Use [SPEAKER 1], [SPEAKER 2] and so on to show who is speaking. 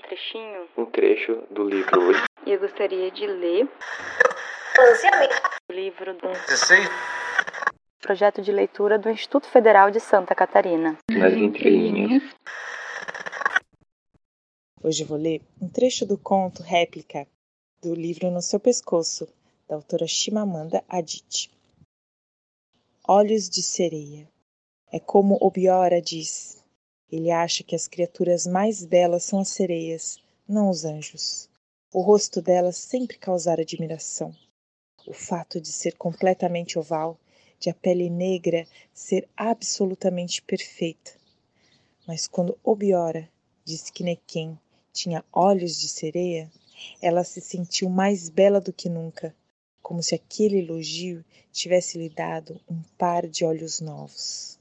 [SPEAKER 1] trechinho,
[SPEAKER 2] um trecho do livro
[SPEAKER 1] e eu gostaria de ler o livro do projeto de leitura do Instituto Federal de Santa Catarina.
[SPEAKER 2] Nas entrelinhas.
[SPEAKER 3] Hoje eu vou ler um trecho do conto Réplica do livro No Seu Pescoço, da autora Chimamanda Adichie. Olhos de sereia. É como Obiora diz. Ele acha que as criaturas mais belas são as sereias, não os anjos. O rosto delas sempre causara admiração. O fato de ser completamente oval, de a pele negra ser absolutamente perfeita. Mas quando Obiora disse que Nequim tinha olhos de sereia, ela se sentiu mais bela do que nunca, como se aquele elogio tivesse lhe dado um par de olhos novos.